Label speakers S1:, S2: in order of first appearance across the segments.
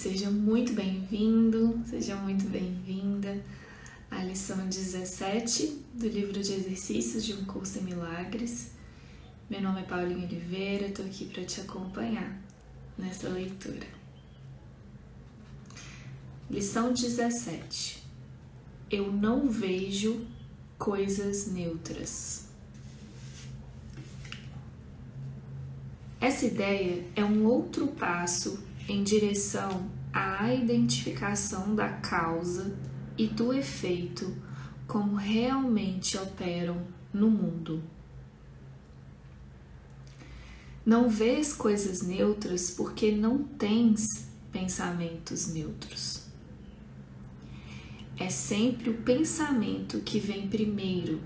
S1: seja muito bem-vindo, seja muito bem-vinda à lição 17 do livro de exercícios de um curso em milagres. Meu nome é Paulinho Oliveira, estou aqui para te acompanhar nessa leitura. Lição 17. Eu não vejo coisas neutras. Essa ideia é um outro passo em direção à identificação da causa e do efeito como realmente operam no mundo. Não vês coisas neutras porque não tens pensamentos neutros. É sempre o pensamento que vem primeiro,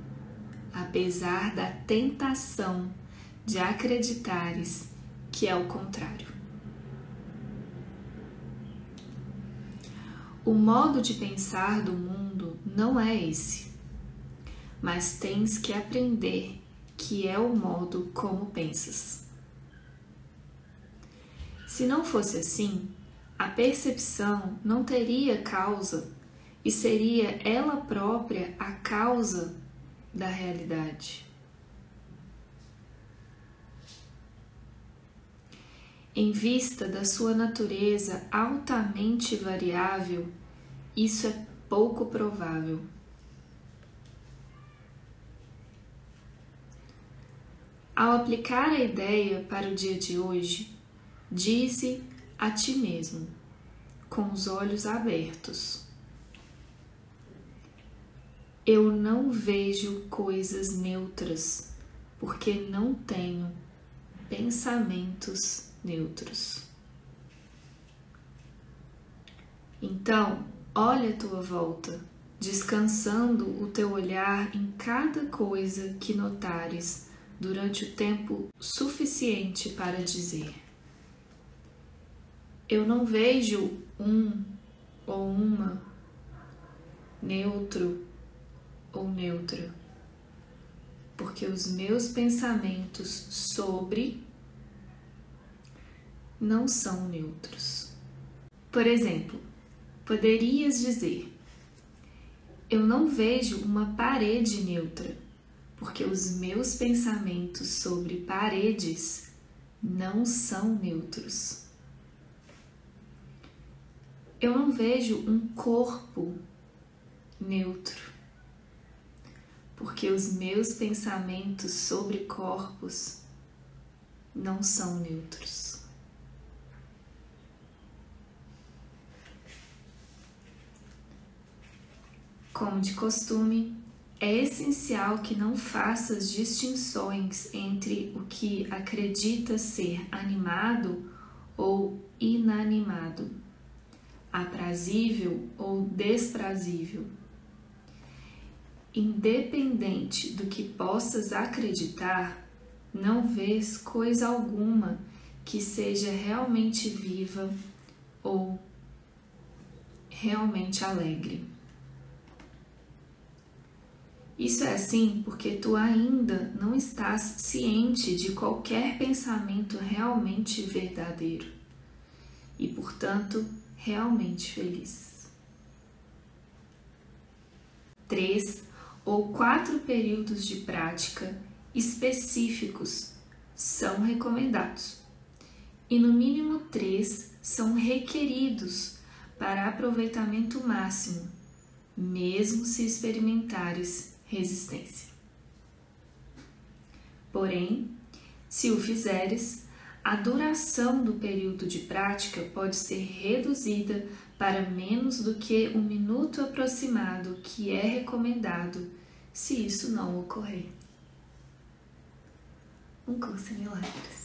S1: apesar da tentação de acreditares que é o contrário. O modo de pensar do mundo não é esse, mas tens que aprender que é o modo como pensas. Se não fosse assim, a percepção não teria causa e seria ela própria a causa da realidade. Em vista da sua natureza altamente variável, isso é pouco provável. Ao aplicar a ideia para o dia de hoje, dize a ti mesmo, com os olhos abertos: Eu não vejo coisas neutras, porque não tenho pensamentos neutros. Então, olha a tua volta, descansando o teu olhar em cada coisa que notares durante o tempo suficiente para dizer: Eu não vejo um ou uma neutro ou neutra, porque os meus pensamentos sobre não são neutros. Por exemplo, poderias dizer: Eu não vejo uma parede neutra, porque os meus pensamentos sobre paredes não são neutros. Eu não vejo um corpo neutro, porque os meus pensamentos sobre corpos não são neutros. Como de costume, é essencial que não faças distinções entre o que acredita ser animado ou inanimado, aprazível ou desprazível. Independente do que possas acreditar, não vês coisa alguma que seja realmente viva ou realmente alegre. Isso é assim porque tu ainda não estás ciente de qualquer pensamento realmente verdadeiro e, portanto, realmente feliz. Três ou quatro períodos de prática específicos são recomendados e, no mínimo, três são requeridos para aproveitamento máximo, mesmo se experimentares resistência. Porém, se o fizeres, a duração do período de prática pode ser reduzida para menos do que um minuto aproximado que é recomendado, se isso não ocorrer. Um curso em milagres.